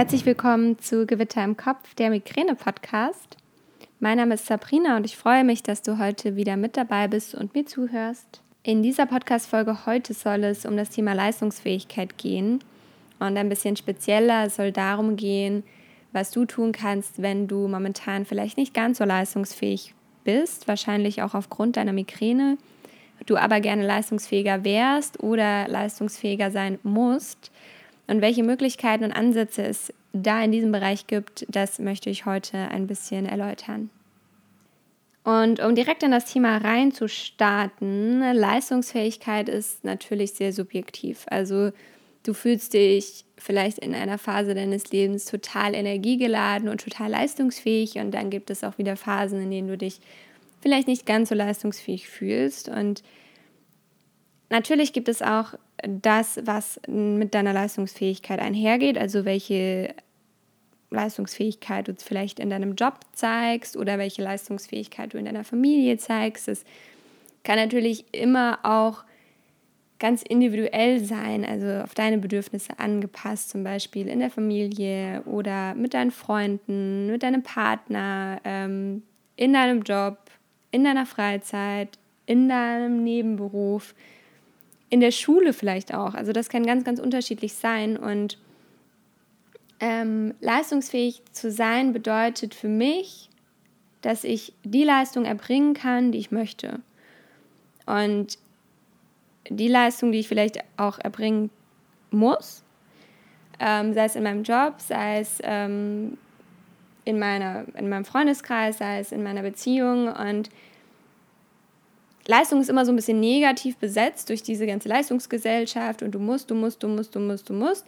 Herzlich willkommen zu Gewitter im Kopf, der Migräne-Podcast. Mein Name ist Sabrina und ich freue mich, dass du heute wieder mit dabei bist und mir zuhörst. In dieser Podcast-Folge heute soll es um das Thema Leistungsfähigkeit gehen und ein bisschen spezieller soll darum gehen, was du tun kannst, wenn du momentan vielleicht nicht ganz so leistungsfähig bist, wahrscheinlich auch aufgrund deiner Migräne, du aber gerne leistungsfähiger wärst oder leistungsfähiger sein musst und welche Möglichkeiten und Ansätze es da in diesem Bereich gibt, das möchte ich heute ein bisschen erläutern. Und um direkt in das Thema reinzustarten, Leistungsfähigkeit ist natürlich sehr subjektiv. Also du fühlst dich vielleicht in einer Phase deines Lebens total energiegeladen und total leistungsfähig und dann gibt es auch wieder Phasen, in denen du dich vielleicht nicht ganz so leistungsfähig fühlst und natürlich gibt es auch das, was mit deiner Leistungsfähigkeit einhergeht, also welche Leistungsfähigkeit du vielleicht in deinem Job zeigst oder welche Leistungsfähigkeit du in deiner Familie zeigst. Es kann natürlich immer auch ganz individuell sein, also auf deine Bedürfnisse angepasst, zum Beispiel in der Familie oder mit deinen Freunden, mit deinem Partner, ähm, in deinem Job, in deiner Freizeit, in deinem Nebenberuf in der Schule vielleicht auch. Also das kann ganz, ganz unterschiedlich sein. Und ähm, leistungsfähig zu sein bedeutet für mich, dass ich die Leistung erbringen kann, die ich möchte. Und die Leistung, die ich vielleicht auch erbringen muss, ähm, sei es in meinem Job, sei es ähm, in, meiner, in meinem Freundeskreis, sei es in meiner Beziehung. Und Leistung ist immer so ein bisschen negativ besetzt durch diese ganze Leistungsgesellschaft und du musst, du musst, du musst, du musst, du musst.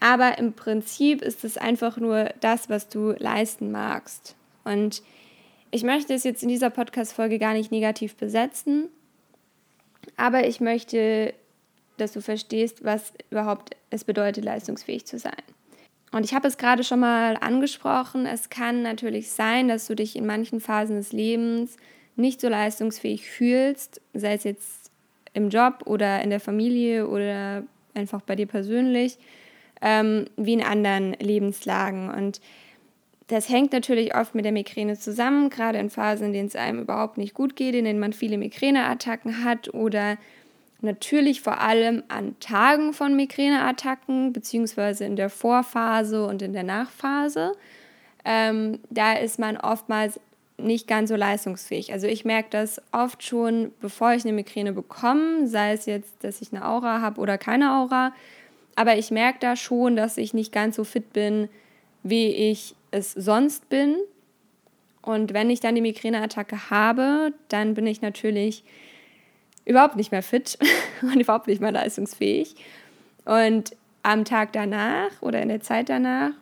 Aber im Prinzip ist es einfach nur das, was du leisten magst. Und ich möchte es jetzt in dieser Podcast-Folge gar nicht negativ besetzen, aber ich möchte, dass du verstehst, was überhaupt es bedeutet, leistungsfähig zu sein. Und ich habe es gerade schon mal angesprochen, es kann natürlich sein, dass du dich in manchen Phasen des Lebens nicht so leistungsfähig fühlst, sei es jetzt im Job oder in der Familie oder einfach bei dir persönlich, ähm, wie in anderen Lebenslagen. Und das hängt natürlich oft mit der Migräne zusammen, gerade in Phasen, in denen es einem überhaupt nicht gut geht, in denen man viele Migräneattacken hat oder natürlich vor allem an Tagen von Migräneattacken, beziehungsweise in der Vorphase und in der Nachphase. Ähm, da ist man oftmals nicht ganz so leistungsfähig. Also ich merke das oft schon, bevor ich eine Migräne bekomme, sei es jetzt, dass ich eine Aura habe oder keine Aura. Aber ich merke da schon, dass ich nicht ganz so fit bin, wie ich es sonst bin. Und wenn ich dann die Migräneattacke habe, dann bin ich natürlich überhaupt nicht mehr fit und überhaupt nicht mehr leistungsfähig. Und am Tag danach oder in der Zeit danach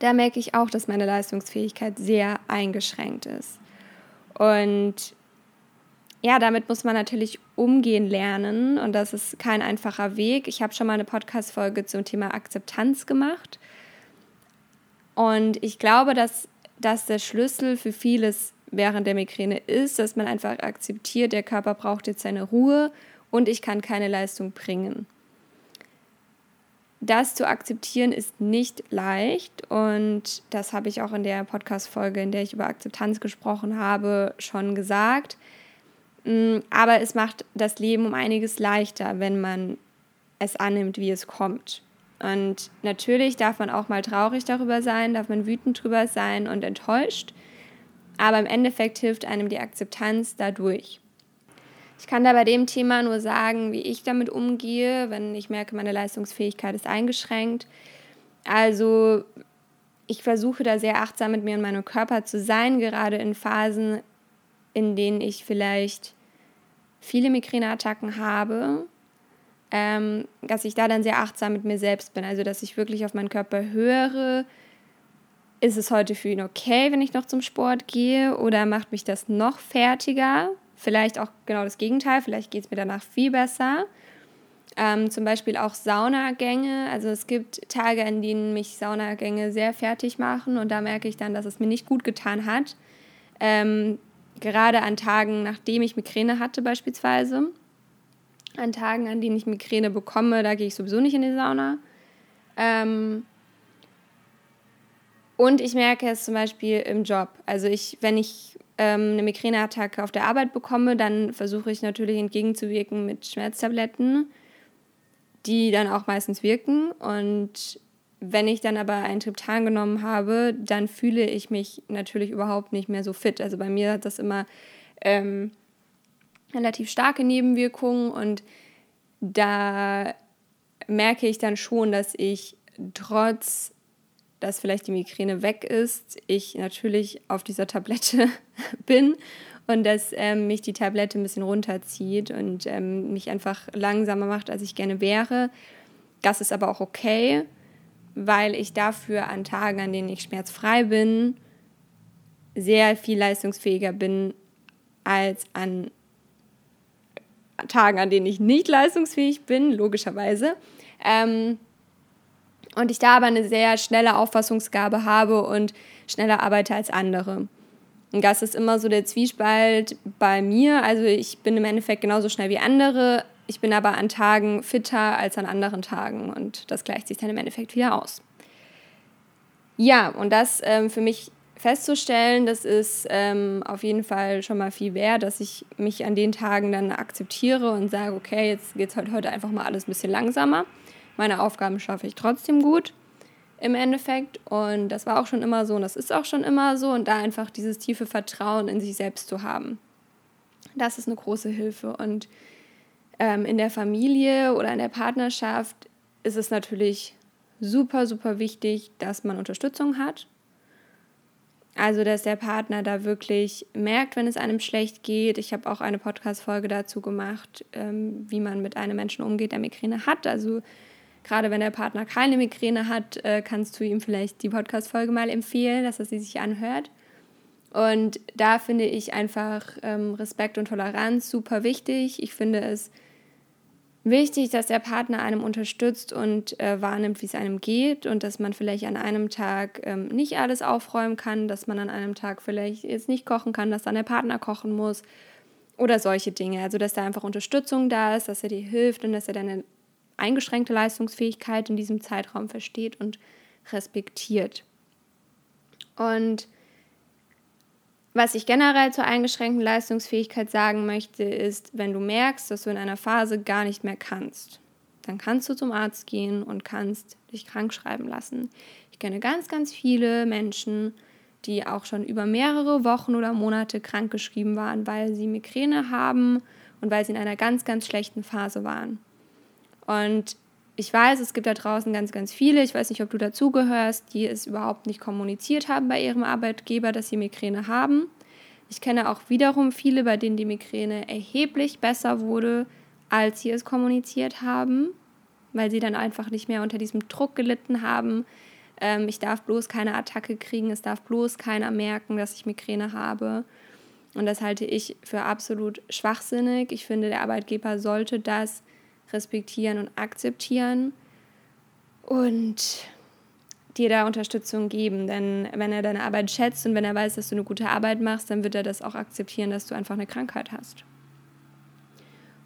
da merke ich auch, dass meine Leistungsfähigkeit sehr eingeschränkt ist. Und ja, damit muss man natürlich umgehen lernen und das ist kein einfacher Weg. Ich habe schon mal eine Podcast-Folge zum Thema Akzeptanz gemacht und ich glaube, dass das der Schlüssel für vieles während der Migräne ist, dass man einfach akzeptiert, der Körper braucht jetzt seine Ruhe und ich kann keine Leistung bringen das zu akzeptieren ist nicht leicht und das habe ich auch in der Podcast-Folge, in der ich über Akzeptanz gesprochen habe, schon gesagt. Mm, aber es macht das Leben um einiges leichter, wenn man es annimmt, wie es kommt. Und natürlich darf man auch mal traurig darüber sein, darf man wütend drüber sein und enttäuscht. Aber im Endeffekt hilft einem die Akzeptanz dadurch. Ich kann da bei dem Thema nur sagen, wie ich damit umgehe, wenn ich merke, meine Leistungsfähigkeit ist eingeschränkt. Also ich versuche da sehr achtsam mit mir und meinem Körper zu sein, gerade in Phasen, in denen ich vielleicht viele Migräneattacken habe, ähm, dass ich da dann sehr achtsam mit mir selbst bin. Also dass ich wirklich auf meinen Körper höre. Ist es heute für ihn okay, wenn ich noch zum Sport gehe oder macht mich das noch fertiger? Vielleicht auch genau das Gegenteil, vielleicht geht es mir danach viel besser. Ähm, zum Beispiel auch Saunagänge. Also es gibt Tage, in denen mich Saunagänge sehr fertig machen und da merke ich dann, dass es mir nicht gut getan hat. Ähm, gerade an Tagen, nachdem ich Migräne hatte beispielsweise. An Tagen, an denen ich Migräne bekomme, da gehe ich sowieso nicht in die Sauna. Ähm, Und ich merke es zum Beispiel im Job. Also ich, wenn ich ähm, eine Migräneattacke auf der Arbeit bekomme, dann versuche ich natürlich entgegenzuwirken mit Schmerztabletten, die dann auch meistens wirken. Und wenn ich dann aber ein Triptan genommen habe, dann fühle ich mich natürlich überhaupt nicht mehr so fit. Also bei mir hat das immer ähm, relativ starke Nebenwirkungen und da merke ich dann schon, dass ich trotz dass vielleicht die Migräne weg ist, ich natürlich auf dieser Tablette bin und dass ähm, mich die Tablette ein bisschen runterzieht und ähm, mich einfach langsamer macht, als ich gerne wäre. Das ist aber auch okay, weil ich dafür an Tagen, an denen ich schmerzfrei bin, sehr viel leistungsfähiger bin als an Tagen, an denen ich nicht leistungsfähig bin, logischerweise. Ähm, und ich da aber eine sehr schnelle Auffassungsgabe habe und schneller arbeite als andere. Und das ist immer so der Zwiespalt bei mir. Also ich bin im Endeffekt genauso schnell wie andere. Ich bin aber an Tagen fitter als an anderen Tagen und das gleicht sich dann im Endeffekt wieder aus. Ja, und das ähm, für mich festzustellen, das ist ähm, auf jeden Fall schon mal viel wert, dass ich mich an den Tagen dann akzeptiere und sage, okay, jetzt geht es halt heute einfach mal alles ein bisschen langsamer. Meine Aufgaben schaffe ich trotzdem gut im Endeffekt. Und das war auch schon immer so und das ist auch schon immer so. Und da einfach dieses tiefe Vertrauen in sich selbst zu haben. Das ist eine große Hilfe. Und ähm, in der Familie oder in der Partnerschaft ist es natürlich super, super wichtig, dass man Unterstützung hat. Also, dass der Partner da wirklich merkt, wenn es einem schlecht geht. Ich habe auch eine Podcast-Folge dazu gemacht, ähm, wie man mit einem Menschen umgeht, der Migräne hat. Also, Gerade wenn der Partner keine Migräne hat, äh, kannst du ihm vielleicht die Podcast-Folge mal empfehlen, dass er sie sich anhört. Und da finde ich einfach ähm, Respekt und Toleranz super wichtig. Ich finde es wichtig, dass der Partner einem unterstützt und äh, wahrnimmt, wie es einem geht und dass man vielleicht an einem Tag ähm, nicht alles aufräumen kann, dass man an einem Tag vielleicht jetzt nicht kochen kann, dass dann der Partner kochen muss oder solche Dinge. Also dass da einfach Unterstützung da ist, dass er dir hilft und dass er deine eingeschränkte Leistungsfähigkeit in diesem Zeitraum versteht und respektiert. Und was ich generell zur eingeschränkten Leistungsfähigkeit sagen möchte, ist, wenn du merkst, dass du in einer Phase gar nicht mehr kannst, dann kannst du zum Arzt gehen und kannst dich krank schreiben lassen. Ich kenne ganz, ganz viele Menschen, die auch schon über mehrere Wochen oder Monate krankgeschrieben waren, weil sie Migräne haben und weil sie in einer ganz, ganz schlechten Phase waren. Und ich weiß, es gibt da draußen ganz, ganz viele, ich weiß nicht, ob du dazugehörst, die es überhaupt nicht kommuniziert haben bei ihrem Arbeitgeber, dass sie Migräne haben. Ich kenne auch wiederum viele, bei denen die Migräne erheblich besser wurde, als sie es kommuniziert haben, weil sie dann einfach nicht mehr unter diesem Druck gelitten haben. Ähm, ich darf bloß keine Attacke kriegen, es darf bloß keiner merken, dass ich Migräne habe. Und das halte ich für absolut schwachsinnig. Ich finde, der Arbeitgeber sollte das respektieren und akzeptieren und dir da Unterstützung geben. Denn wenn er deine Arbeit schätzt und wenn er weiß, dass du eine gute Arbeit machst, dann wird er das auch akzeptieren, dass du einfach eine Krankheit hast.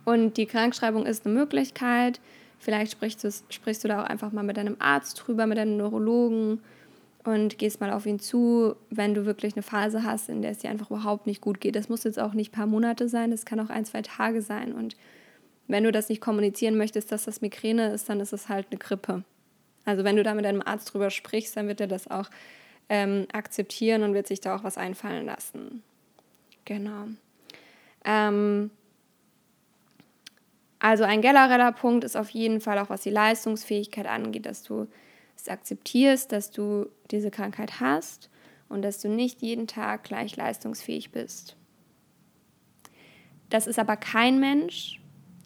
Und die Krankschreibung ist eine Möglichkeit. Vielleicht sprichst du, sprichst du da auch einfach mal mit deinem Arzt drüber, mit deinem Neurologen und gehst mal auf ihn zu, wenn du wirklich eine Phase hast, in der es dir einfach überhaupt nicht gut geht. Das muss jetzt auch nicht ein paar Monate sein, das kann auch ein, zwei Tage sein. Und wenn du das nicht kommunizieren möchtest, dass das Migräne ist, dann ist es halt eine Grippe. Also wenn du da mit deinem Arzt drüber sprichst, dann wird er das auch ähm, akzeptieren und wird sich da auch was einfallen lassen. Genau. Ähm, also ein genereller Punkt ist auf jeden Fall auch, was die Leistungsfähigkeit angeht, dass du es akzeptierst, dass du diese Krankheit hast und dass du nicht jeden Tag gleich leistungsfähig bist. Das ist aber kein Mensch,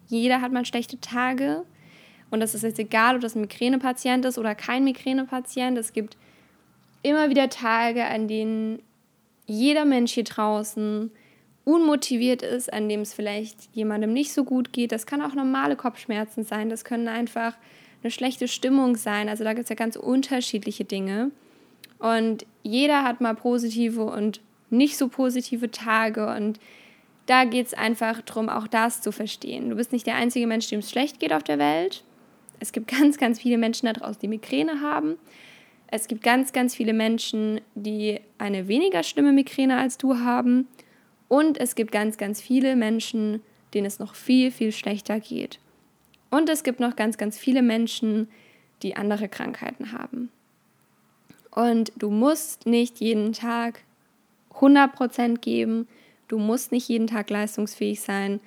jeder hat mal schlechte Tage. Und das ist jetzt egal, ob das ein Migränepatient ist oder kein Migränepatient. Es gibt immer wieder Tage, an denen jeder Mensch hier draußen unmotiviert ist, an dem es vielleicht jemandem nicht so gut geht. Das kann auch normale Kopfschmerzen sein. Das können einfach eine schlechte Stimmung sein. Also da gibt es ja ganz unterschiedliche Dinge. Und jeder hat mal positive und nicht so positive Tage. Und da geht es einfach darum, auch das zu verstehen. Du bist nicht der einzige Mensch, dem es schlecht geht auf der Welt. Es gibt ganz, ganz viele Menschen da draußen, die Migräne haben. Es gibt ganz, ganz viele Menschen, die eine weniger schlimme Migräne als du haben. Und es gibt ganz, ganz viele Menschen, denen es noch viel, viel schlechter geht. Und es gibt noch ganz, ganz viele Menschen, die andere Krankheiten haben. Und du musst nicht jeden Tag 100% geben. Du musst nicht jeden Tag leistungsfähig sein.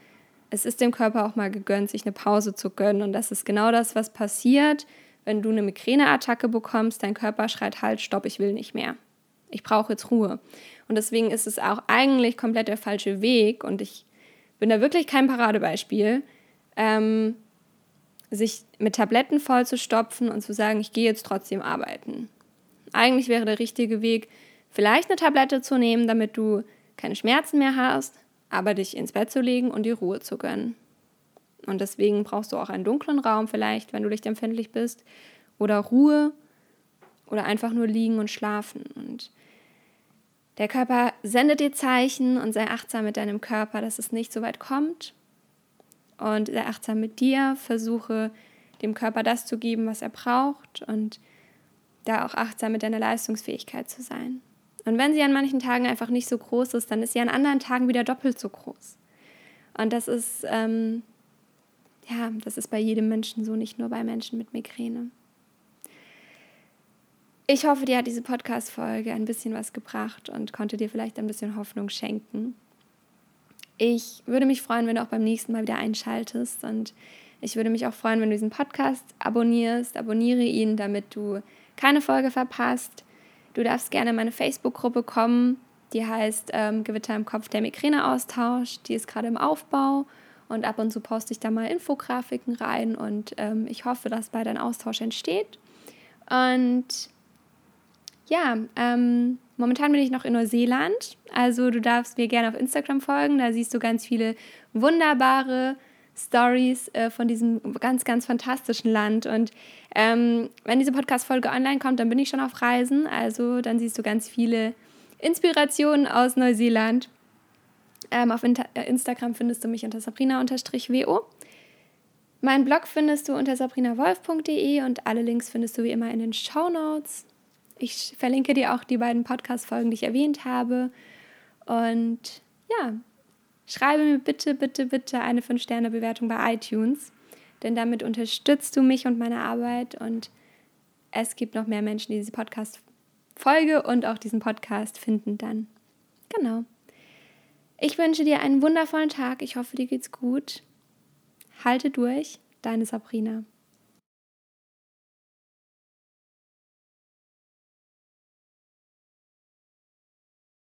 Es ist dem Körper auch mal gegönnt, sich eine Pause zu gönnen. Und das ist genau das, was passiert, wenn du eine Migräneattacke bekommst. Dein Körper schreit halt, stopp, ich will nicht mehr. Ich brauche jetzt Ruhe. Und deswegen ist es auch eigentlich komplett der falsche Weg. Und ich bin da wirklich kein Paradebeispiel, ähm, sich mit Tabletten vollzustopfen und zu sagen, ich gehe jetzt trotzdem arbeiten. Eigentlich wäre der richtige Weg, vielleicht eine Tablette zu nehmen, damit du keine Schmerzen mehr hast, aber dich ins Bett zu legen und die Ruhe zu gönnen. Und deswegen brauchst du auch einen dunklen Raum vielleicht, wenn du lichtempfindlich bist, oder Ruhe oder einfach nur liegen und schlafen. Und der Körper sendet dir Zeichen und sei achtsam mit deinem Körper, dass es nicht so weit kommt. Und sei achtsam mit dir, versuche dem Körper das zu geben, was er braucht und da auch achtsam mit deiner Leistungsfähigkeit zu sein. Und wenn sie an manchen Tagen einfach nicht so groß ist, dann ist sie an anderen Tagen wieder doppelt so groß. Und das ist, ähm, ja, das ist bei jedem Menschen so, nicht nur bei Menschen mit Migräne. Ich hoffe, dir hat diese Podcast-Folge ein bisschen was gebracht und konnte dir vielleicht ein bisschen Hoffnung schenken. Ich würde mich freuen, wenn du auch beim nächsten Mal wieder einschaltest und ich würde mich auch freuen, wenn du diesen Podcast abonnierst. Abonniere ihn, damit du keine Folge verpasst. Du darfst gerne in meine Facebook-Gruppe kommen. Die heißt ähm, Gewitter im Kopf, der Migräne-Austausch. Die ist gerade im Aufbau und ab und zu poste ich da mal Infografiken rein und ähm, ich hoffe, dass bald ein Austausch entsteht. Und ja, ähm, momentan bin ich noch in Neuseeland. Also du darfst mir gerne auf Instagram folgen. Da siehst du ganz viele wunderbare Stories äh, von diesem ganz, ganz fantastischen Land. Und ähm, wenn diese Podcast-Folge online kommt, dann bin ich schon auf Reisen. Also dann siehst du ganz viele Inspirationen aus Neuseeland. Ähm, auf äh, Instagram findest du mich unter sabrina-wo. Mein Blog findest du unter sabrinawolf.de und alle Links findest du wie immer in den Show Notes. Ich verlinke dir auch die beiden Podcast-Folgen, die ich erwähnt habe. Und ja, schreibe mir bitte, bitte, bitte eine 5-Sterne-Bewertung bei iTunes, denn damit unterstützt du mich und meine Arbeit und es gibt noch mehr Menschen, die diese Podcast-Folge und auch diesen Podcast finden dann. Genau. Ich wünsche dir einen wundervollen Tag. Ich hoffe, dir geht's gut. Halte durch, deine Sabrina.